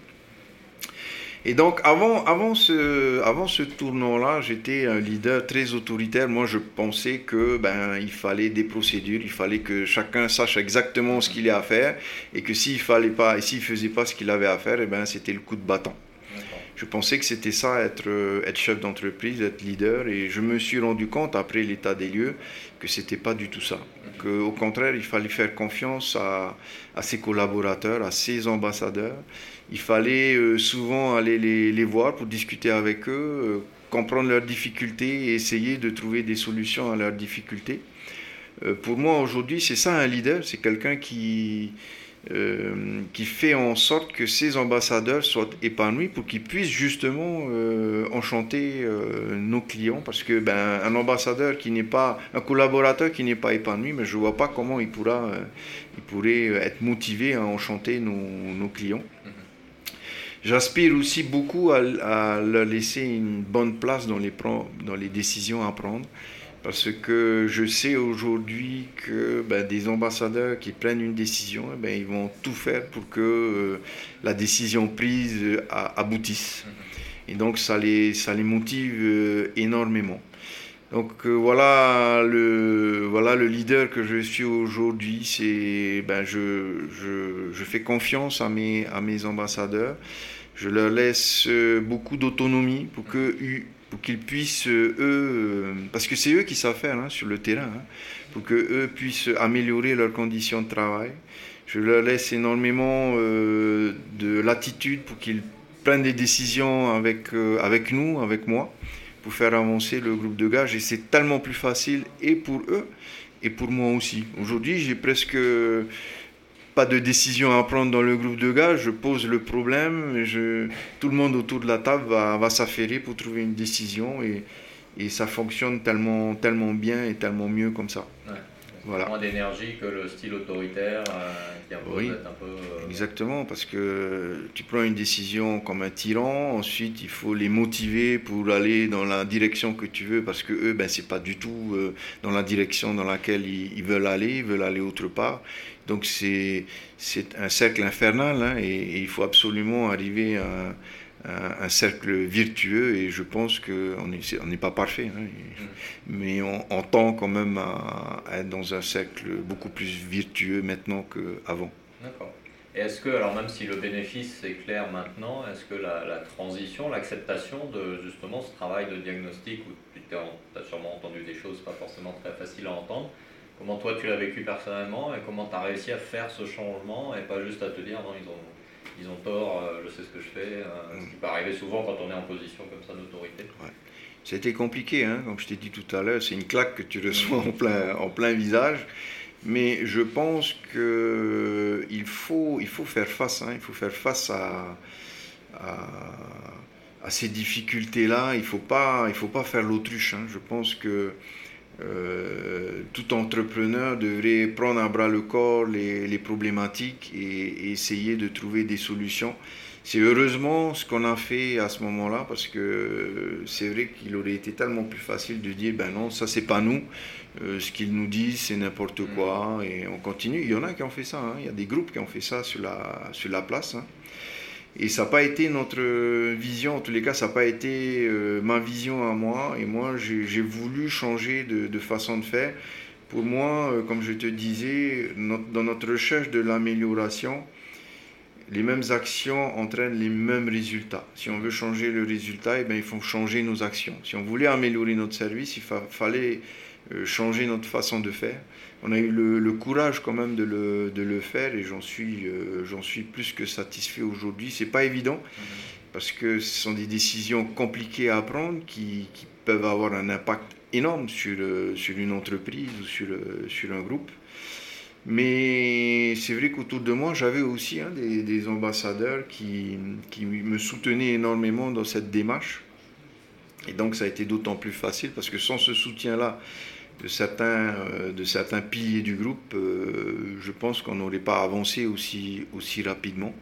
Et donc, avant, avant ce, avant ce tournant-là, j'étais un leader très autoritaire. Moi, je pensais que ben, il fallait des procédures, il fallait que chacun sache exactement ce qu'il a à faire, et que s'il fallait pas, s'il faisait pas ce qu'il avait à faire, eh ben, c'était le coup de bâton je pensais que c'était ça, être, euh, être chef d'entreprise, être leader. Et je me suis rendu compte, après l'état des lieux, que c'était pas du tout ça. Qu'au contraire, il fallait faire confiance à, ses collaborateurs, à ses ambassadeurs. Il fallait euh, souvent aller les, les, voir pour discuter avec eux, euh, comprendre leurs difficultés et essayer de trouver des solutions à leurs difficultés. pour moi, aujourd'hui, c'est ça un leader, c'est quelqu'un qui euh, qui fait en sorte que ces ambassadeurs soient épanouis pour qu'ils puissent justement euh, enchanter euh, nos clients. Parce que ben, un ambassadeur qui n'est pas un collaborateur qui n'est pas épanoui mais je vois pas comment il pourra il pourrait être motivé à enchanter nos, nos clients. J'aspire aussi beaucoup à, à, leur laisser une bonne place dans les, dans les décisions à prendre parce que je sais aujourd'hui que ben, des ambassadeurs qui prennent une décision, eh ben, ils vont tout faire pour que euh, la décision prise euh, aboutisse. Mhm. Et donc ça les, ça les motive euh, énormément. Donc voilà, le, voilà le leader que je suis aujourd'hui. C'est, ben, je, je, je, fais confiance à mes, à mes ambassadeurs. Je leur laisse beaucoup d'autonomie pour que pour qu'ils puissent, euh, eux, euh, parce que c'est eux qui savent faire hein, sur le terrain, hein, pour que eux puissent améliorer leurs conditions de travail. Je leur laisse énormément euh, de latitude pour qu'ils prennent des décisions avec, avec nous, avec moi, pour faire avancer le groupe de gage. Et c'est tellement plus facile et pour eux et pour moi aussi. Aujourd'hui, j'ai presque pas de décision à prendre dans le groupe de gars, je pose le problème, je, tout le monde autour de la table va, va s'affairer pour trouver une décision et, et, ça fonctionne tellement, tellement bien et tellement mieux comme ça. moins d'énergie que le style autoritaire euh, qui oui, un peu. Euh, exactement, parce que tu prends une décision comme un tyran, ensuite il faut les motiver pour aller dans la direction que tu veux, parce que eux, ben, c'est pas du tout euh, dans la direction dans laquelle ils, veulent aller, ils veulent aller autre part. Donc c'est un cercle infernal hein, et, et, il faut absolument arriver à un, cercle virtueux et je pense qu'on n'est on n'est pas parfait, hein, mm. mais on, tend quand même à, être dans un cercle beaucoup plus virtueux maintenant qu'avant. D'accord. Et est-ce que, alors même si le bénéfice est clair maintenant, est-ce que la, transition, l'acceptation de justement ce travail de diagnostic, où tu as sûrement entendu des choses pas forcément très faciles à entendre, comment toi tu l'as vécu personnellement et comment tu as réussi à faire ce changement et pas juste à te dire non, ils ont ils ont tort, euh, je sais ce que je fais, euh, ce qui peut arriver souvent quand on est en position comme ça d'autorité. C'était compliqué, hein, comme je t'ai dit tout à l'heure, c'est une claque que tu reçois en plein, en plein visage. Mais je pense qu'il faut, il faut faire face, hein, il faut faire face à, à, ces difficultés-là. Il ne faut, pas, il faut pas faire l'autruche. Hein. Je pense que euh, tout entrepreneur devrait prendre à bras le corps les, problématiques et, essayer de trouver des solutions. C'est heureusement ce qu'on a fait à ce moment-là parce que c'est vrai qu'il aurait été tellement plus facile de dire ben non, ça c'est pas nous, euh, ce qu'ils nous disent c'est n'importe quoi et on continue. Il y en a qui ont fait ça, hein. il y a des groupes qui ont fait ça sur la, sur la place. Hein. Et ça n'a pas été notre vision, en tous les cas, ça n'a pas été euh, ma vision à moi. Et moi, j'ai voulu changer de, façon de faire. Pour moi, euh, comme je te disais, dans notre recherche de l'amélioration, les mêmes actions entraînent les mêmes résultats. Si on veut changer le résultat, eh bien, il faut changer nos actions. Si on voulait améliorer notre service, il fallait euh, changer notre façon de faire on a eu le, courage quand même de le, faire et j'en suis, euh, j'en suis plus que satisfait aujourd'hui. C'est pas évident parce que ce sont des décisions compliquées à prendre qui, peuvent avoir un impact énorme sur, euh, sur une entreprise ou sur, euh, sur un groupe. Mais c'est vrai qu'autour de moi, j'avais aussi hein, des, des, ambassadeurs qui, qui me soutenaient énormément dans cette démarche. Et donc ça a été d'autant plus facile parce que sans ce soutien-là, de certains, euh, de certains piliers du groupe, euh, je pense qu'on n'aurait pas avancé aussi, aussi rapidement.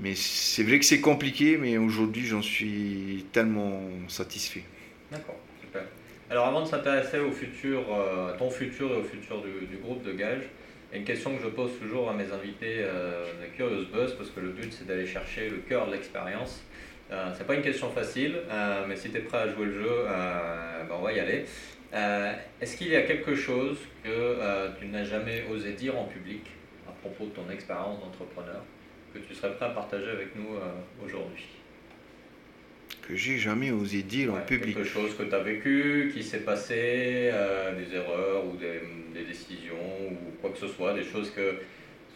Mais c'est vrai que c'est compliqué, mais aujourd'hui j'en suis tellement satisfait. D'accord, super. Alors avant de s'intéresser au futur, euh, à ton futur et au futur du, groupe de Gage, il y a une question que je pose toujours à mes invités de Curious Buzz, parce que le but c'est d'aller chercher le cœur de l'expérience. Euh, c'est pas une question facile, mais si tu es prêt à jouer le jeu, ben on va y aller. Euh, est-ce qu'il y a quelque chose que euh, tu n'as jamais osé dire en public à propos de ton expérience d'entrepreneur que tu serais prêt à partager avec nous euh, aujourd'hui? Que j'ai jamais osé dire en public. Quelque chose que tu as vécu, qui s'est passé, des erreurs ou des, décisions ou quoi que ce soit, des choses que,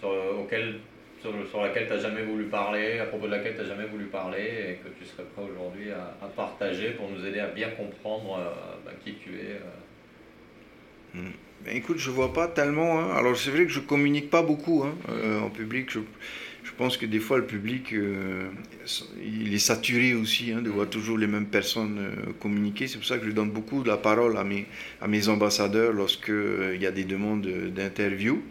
sur, auxquelles sur, sur, laquelle tu n'as jamais voulu parler, à propos de laquelle tu n'as jamais voulu parler et que tu serais prêt aujourd'hui à, partager pour nous aider à bien comprendre bah, qui tu es Hmm. Ben, écoute, je vois pas tellement. Hein. Alors c'est vrai que je communique pas beaucoup hein, euh, en public. Je, je, pense que des fois le public, euh, il est saturé aussi hein, de voir toujours les mêmes personnes euh, communiquer. C'est pour ça que je donne beaucoup de la parole à mes, à mes ambassadeurs lorsqu'il y a des demandes d'interview.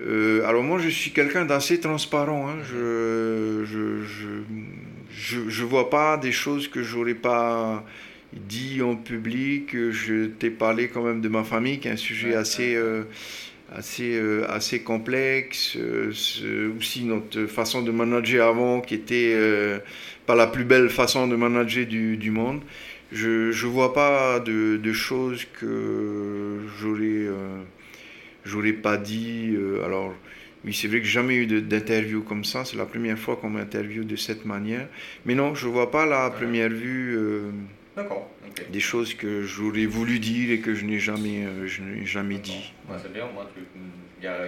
Alors moi je suis quelqu'un d'assez transparent. Je, je, je, je, vois pas des choses que j'aurais pas dit en public, je t'ai parlé quand même de ma famille, qui est un sujet assez, euh, assez, euh, assez complexe. Euh, aussi notre façon de manager avant, qui était pas la plus belle façon de manager du, du monde. Je ne vois pas de, de, choses que j'aurais j'aurais pas dit. alors, oui, c'est vrai que j'ai jamais eu d'interview comme ça. C'est la première fois qu'on m'interviewe de cette manière. Mais non, je vois pas la première vue D'accord. Des choses que j'aurais voulu dire et que je n'ai jamais, euh, je n'ai jamais dit. c'est bien, moi, tu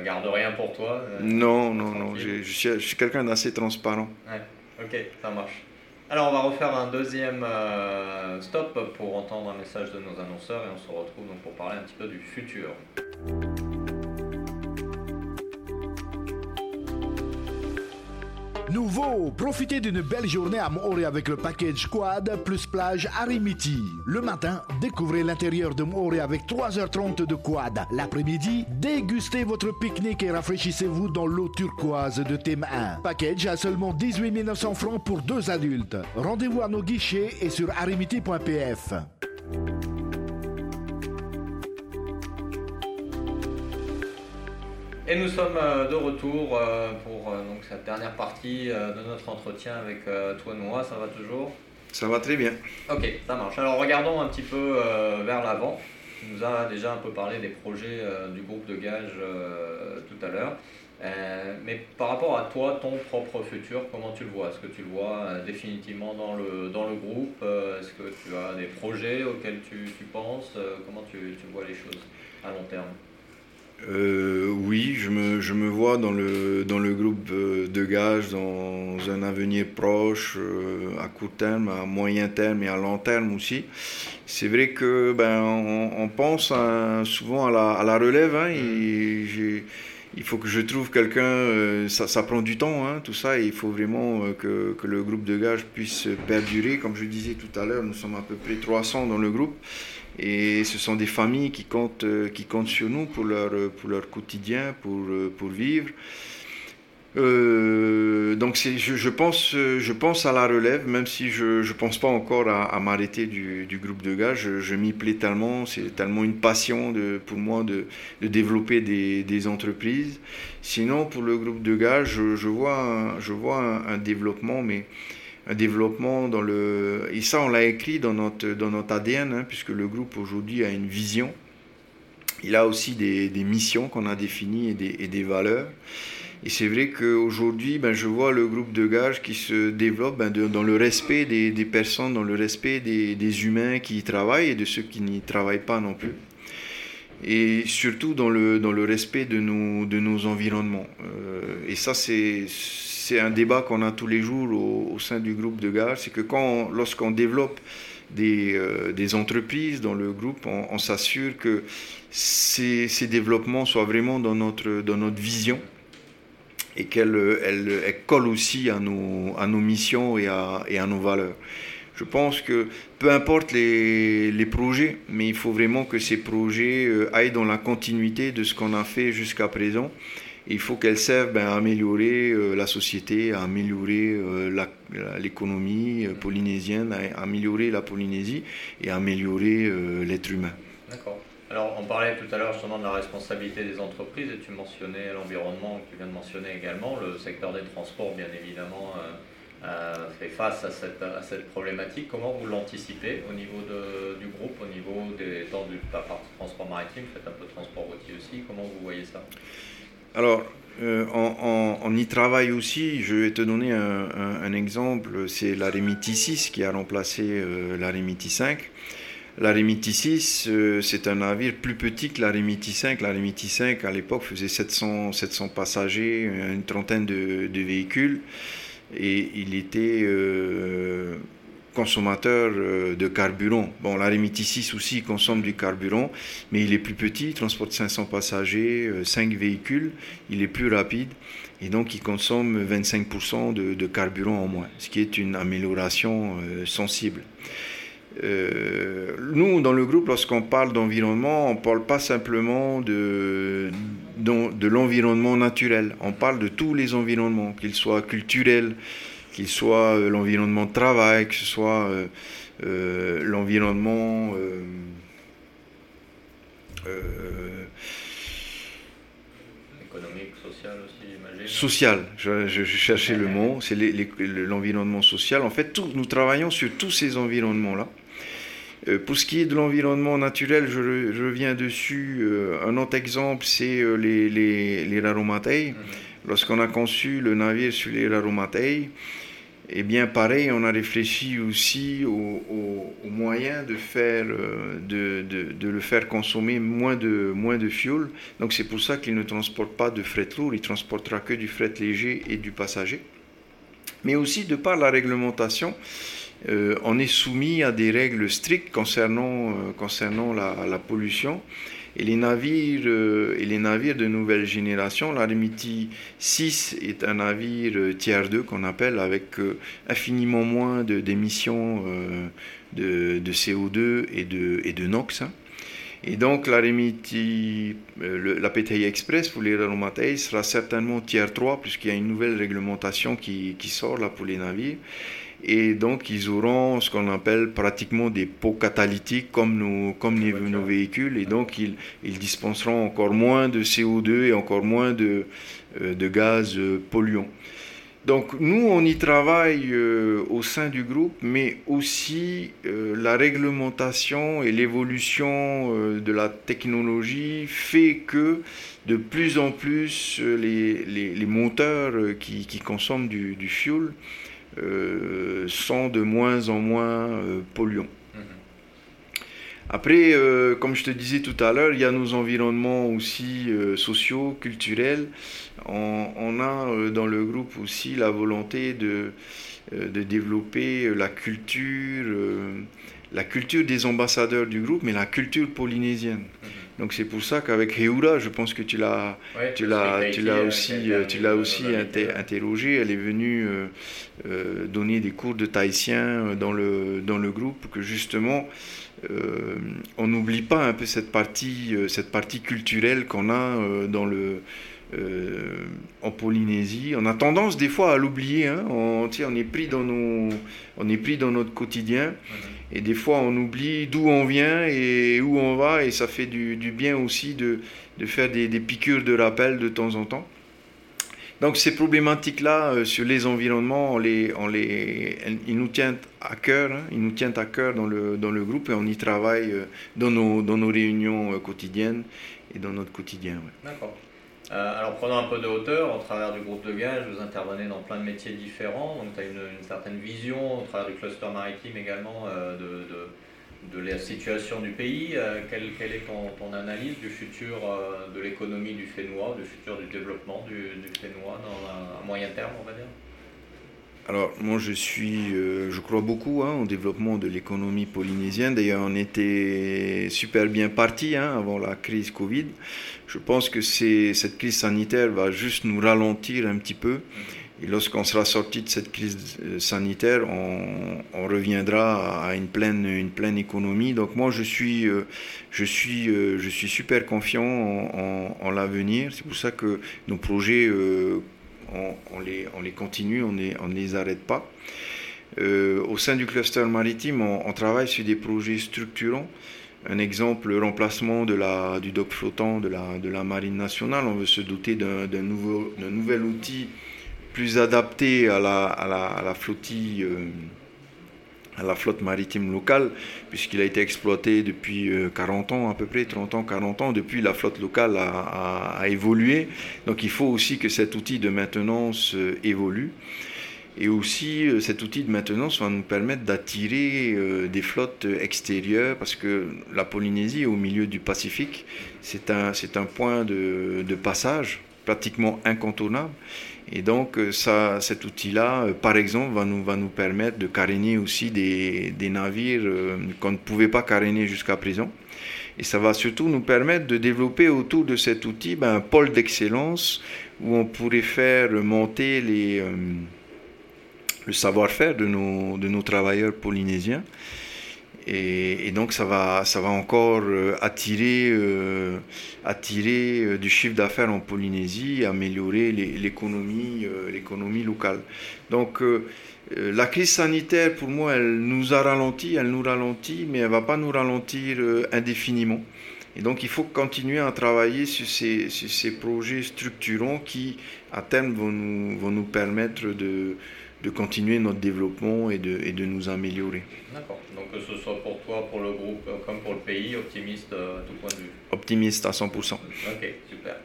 gardes rien pour toi. Euh, non, non, non, je, suis, quelqu'un d'assez transparent. Ouais. Ok, ça marche. Alors, on va refaire un deuxième euh, stop pour entendre un message de nos annonceurs et on se retrouve donc pour parler un petit peu du futur. Nouveau, profitez d'une belle journée à Moore avec le package quad plus plage Arimiti. Le matin, découvrez l'intérieur de Moore avec 3h30 de quad. L'après-midi, dégustez votre pique-nique et rafraîchissez-vous dans l'eau turquoise de thème 1. Package à seulement 18 900 francs pour deux adultes. Rendez-vous à nos guichets et sur arimiti.pf. Et nous sommes euh, de retour euh, pour euh, donc, cette dernière partie de notre entretien avec toi, Noah. Ça va toujours? Ça va très bien. Ok, ça marche. Alors regardons un petit peu vers l'avant. Tu nous as déjà un peu parlé des projets du groupe de gage tout à l'heure. mais par rapport à toi, ton propre futur, comment tu le vois? Est-ce que tu le vois définitivement dans le, dans le groupe? Est-ce que tu as des projets auxquels tu, tu penses? Comment tu, tu vois les choses à long terme? Euh, oui, je me, je me, vois dans le, dans le groupe de gage dans un avenir proche, euh, à court terme, à moyen terme et à long terme aussi. C'est vrai que ben, on, pense souvent à la, à la relève. Hein, et il faut que je trouve quelqu'un, euh, ça, ça, prend du temps, hein, tout ça, et il faut vraiment que, que, le groupe de gage puisse perdurer. Comme je disais tout à l'heure, nous sommes à peu près 300 dans le groupe. Et ce sont des familles qui comptent, euh, qui comptent sur nous pour leur, pour leur quotidien, pour, euh, pour vivre. Euh, donc je, je, pense, je pense à la relève, même si je ne pense pas encore à, m'arrêter du, du, groupe de gars. Je, m'y plais tellement, c'est tellement une passion de, pour moi de, de développer des, des, entreprises. Sinon, pour le groupe de gars, je, vois, un, je vois un développement, mais un développement dans le... Et ça, on l'a écrit dans notre, dans notre ADN, hein, puisque le groupe aujourd'hui a une vision. Il a aussi des, des missions qu'on a définies et des, et des valeurs. Et c'est vrai qu'aujourd'hui, ben, je vois le groupe de gage qui se développe ben, dans le respect des, des, personnes, dans le respect des, des, humains qui y travaillent et de ceux qui n'y travaillent pas non plus. Et surtout dans le, dans le respect de nos, de nos environnements. Euh, et ça, c'est c'est un débat qu'on a tous les jours au, sein du groupe de gare, c'est que quand, lorsqu'on développe des, euh, des, entreprises dans le groupe, on, s'assure que ces, développements soient vraiment dans notre, dans notre vision et qu'elles elles, collent aussi à nos, à nos missions et à, et à nos valeurs. Je pense que peu importe les, les, projets, mais il faut vraiment que ces projets euh, aillent dans la continuité de ce qu'on a fait jusqu'à présent il faut qu'elles servent ben, à améliorer euh, la société, à améliorer euh, l'économie euh, polynésienne, à améliorer la Polynésie et à améliorer l'être humain. D'accord. Alors, on parlait tout à l'heure justement de la responsabilité des entreprises et tu mentionnais l'environnement, tu viens de mentionner également. Le secteur des transports, bien évidemment, fait face à cette, problématique. Comment vous l'anticipez au niveau du groupe, au niveau des temps du transport maritime? Faites un peu de transport routier aussi. Comment vous voyez ça? Alors, euh, on, y travaille aussi. Je vais te donner un, exemple. C'est l'Aremiti 6 qui a remplacé euh, l'Aremiti 5. L'Aremiti 6, euh, c'est un navire plus petit que l'Aremiti 5. L'Aremiti 5, à l'époque, faisait 700, 700 passagers, une trentaine de, de véhicules. Et il était consommateur euh, de carburant. Bon, la Remiti 6 aussi consomme du carburant, mais il est plus petit, il transporte 500 passagers, 5 euh, véhicules, il est plus rapide et donc il consomme 25% de, carburant en moins, ce qui est une amélioration euh, sensible. nous, dans le groupe, lorsqu'on parle d'environnement, on ne parle pas simplement de, de l'environnement naturel, on parle de tous les environnements, qu'ils soient culturels, qu'il soit euh, l'environnement de travail, que ce soit euh, euh, l'environnement économique, social aussi, j'imagine. Social, je, cherchais le mot, c'est l'environnement social. En fait, nous travaillons sur tous ces environnements-là. pour ce qui est de l'environnement naturel, je, reviens dessus. un autre exemple, c'est les, les, les mhm. Lorsqu'on a conçu le navire sur les Raromatei, eh bien, pareil, on a réfléchi aussi aux, moyens euh, de, de, le faire consommer moins de, moins de fuel. Donc, c'est pour ça qu'il ne transporte pas de fret lourd, il transportera que du fret léger et du passager. Mais aussi, de par la réglementation, euh, on est soumis à des règles strictes concernant, euh, concernant la pollution. Et les navires, et les navires de nouvelle génération, l'Arimiti 6 est un navire tiers 2 qu'on appelle avec infiniment moins d'émissions de, de, CO2 et de, NOx. Hein. Et donc la Remiti, euh, la PTI Express pour les Relomatei sera certainement tiers 3 puisqu'il y a une nouvelle réglementation qui, qui, sort là pour les navires. Et donc ils auront ce qu'on appelle pratiquement des pots catalytiques comme nos, comme nos, véhicules et donc ils, ils, dispenseront encore moins de CO2 et encore moins de, euh, de gaz euh, polluants. Donc nous, on y travaille euh, au sein du groupe, mais aussi euh, la réglementation et l'évolution euh, de la technologie fait que de plus en plus les, les, moteurs qui, qui, consomment du, du fuel sont de moins en moins polluants. Après, euh, comme je te disais tout à l'heure, il y a nos environnements aussi euh, sociaux, culturels. On, a euh, dans le groupe aussi la volonté de, de développer la culture, la culture des ambassadeurs du groupe, mais la culture polynésienne. Donc c'est pour ça qu'avec Heura, je pense que tu l'as, tu l'as, tu l'as aussi, tu l'as aussi interrogé. Elle est venue donner des cours de tahitien dans le dans le groupe que justement euh, on n'oublie pas un peu cette partie, euh, cette partie culturelle qu'on a euh, dans le, en Polynésie. On a tendance des fois à l'oublier. Hein. On, on, est pris dans nos, on est pris dans notre quotidien. Et des fois, on oublie d'où on vient et où on va. Et ça fait du, bien aussi de, de faire des, des, piqûres de rappel de temps en temps. Donc ces problématiques-là euh, sur les environnements, on les, on les, ils nous tiennent à cœur, hein. ils nous tiennent à cœur dans le, dans le groupe et on y travaille euh, dans, nos, dans nos réunions euh, quotidiennes et dans notre quotidien. D'accord. Alors prenons un peu de hauteur, au travers du groupe de gage, vous intervenez dans plein de métiers différents, donc tu as une, certaine vision, au travers du cluster maritime également, de, de la situation du pays. Euh, quelle, est ton, analyse du futur euh, de l'économie du Fénois, du futur du développement du, du Fénois un, moyen terme, on va dire? Alors moi je suis, euh, je crois beaucoup hein, au développement de l'économie polynésienne. D'ailleurs on était super bien parti hein, avant la crise Covid. Je pense que cette crise sanitaire va juste nous ralentir un petit peu. Et lorsqu'on sera sorti de cette crise euh, sanitaire, on, reviendra à une pleine, une pleine économie. Donc moi, je suis, euh, je suis, je suis super confiant en, l'avenir. C'est pour ça que nos projets, on, les, on les continue, on ne les arrête pas. au sein du cluster maritime, on, travaille sur des projets structurants. Un exemple, le remplacement de la, du dock flottant de la, de la marine nationale. On veut se doter d'un nouvel outil plus adapté à la, à la, à la flottille, euh, la flotte maritime locale, puisqu'il a été exploité depuis 40 euh, ans, à peu près 30 ans, 40 ans. Depuis, la flotte locale a, évolué. Donc il faut aussi que cet outil de maintenance euh, évolue. Et aussi, cet outil de maintenance va nous permettre d'attirer des flottes extérieures parce que la Polynésie, au milieu du Pacifique, c'est un, point de passage pratiquement incontournable. Et donc, euh, ça, cet outil-là, euh, par exemple, va nous, va nous permettre de caréner aussi des, des navires euh, qu'on ne pouvait pas caréner jusqu'à présent. Et ça va surtout nous permettre de développer autour de cet outil ben, un pôle d'excellence où on pourrait faire monter les, le savoir-faire de nos, de nos travailleurs polynésiens. Et, donc ça va, ça va encore euh, attirer, euh, attirer euh, du chiffre d'affaires en Polynésie, améliorer l'économie, locale. Donc la crise sanitaire, pour moi, elle nous a ralenti, elle nous ralentit, mais elle va pas nous ralentir indéfiniment. Et donc il faut continuer à travailler sur ces, projets structurants qui, à terme, vont nous permettre de de continuer notre développement et de, et de nous améliorer. D'accord. Donc que ce soit pour toi, pour le groupe, euh, comme pour le pays, optimiste euh, à tout point de vue? Optimiste à 100%. Ok, super.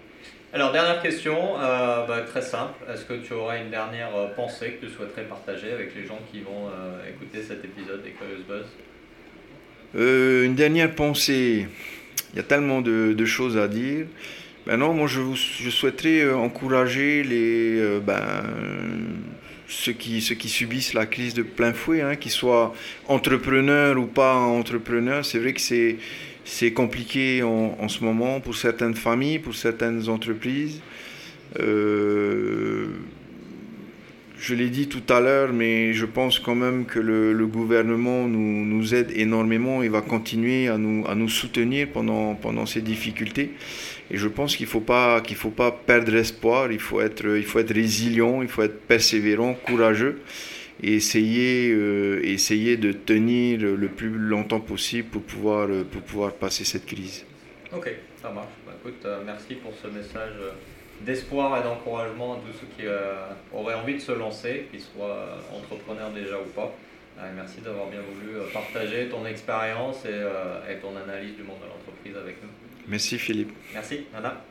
Alors, dernière question, euh, bah, très simple. Est-ce que tu aurais une dernière pensée que tu souhaiterais partager avec les gens qui vont écouter cet épisode des Curious Buzz? Une dernière pensée. Il y a tellement de, de choses à dire. Non, moi je, je souhaiterais encourager les, ben, ceux qui, ceux qui subissent la crise de plein fouet, hein, qu'ils soient entrepreneurs ou pas entrepreneurs. C'est vrai que c'est, c'est compliqué en, en, ce moment pour certaines familles, pour certaines entreprises. Euh, je l'ai dit tout à l'heure, mais je pense quand même que le, gouvernement nous, nous, aide énormément et va continuer à nous, à nous soutenir pendant, pendant ces difficultés. Et je pense qu'il ne faut, pas, qu'il faut pas perdre espoir, il faut, être, il faut être résilient, il faut être persévérant, courageux et essayer, euh, essayer de tenir le plus longtemps possible pour pouvoir, pour pouvoir passer cette crise. Ok, ça marche. Bah, euh, merci pour ce message d'espoir et d'encouragement à tous ceux qui euh, auraient envie de se lancer, qu'ils soient entrepreneurs déjà ou pas. Euh, merci d'avoir bien voulu euh, partager ton expérience et, ton analyse du monde de l'entreprise avec nous. Merci Philippe. Merci Nana.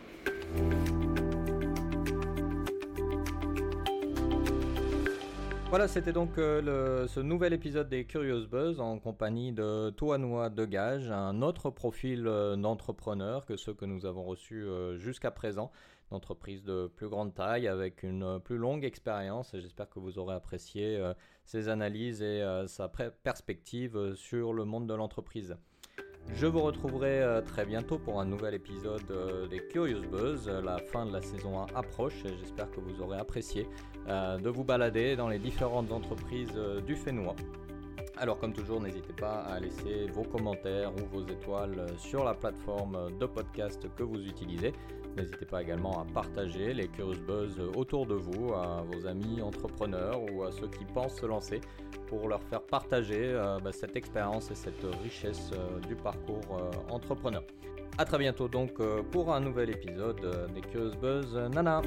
Voilà, c'était donc ce nouvel épisode des Curious Buzz en compagnie de Toanois de Gage, un autre profil d'entrepreneur que ceux que nous avons reçus jusqu'à présent entreprise de plus grande taille avec une plus longue expérience. J'espère que vous aurez apprécié euh, ses analyses et euh, sa perspective euh, sur le monde de l'entreprise. Je vous retrouverai très bientôt pour un nouvel épisode des Curious Buzz. La fin de la saison 1 approche et j'espère que vous aurez apprécié de vous balader dans les différentes entreprises du Fénois. Alors comme toujours, n'hésitez pas à laisser vos commentaires ou vos étoiles sur la plateforme de podcast que vous utilisez. N'hésitez pas également à partager les Curious Buzz autour de vous, à vos amis entrepreneurs ou à ceux qui pensent se lancer pour leur faire partager euh, bah, cette expérience et cette richesse euh, du parcours euh, entrepreneur. A très bientôt donc pour un nouvel épisode des Curious Buzz Nana.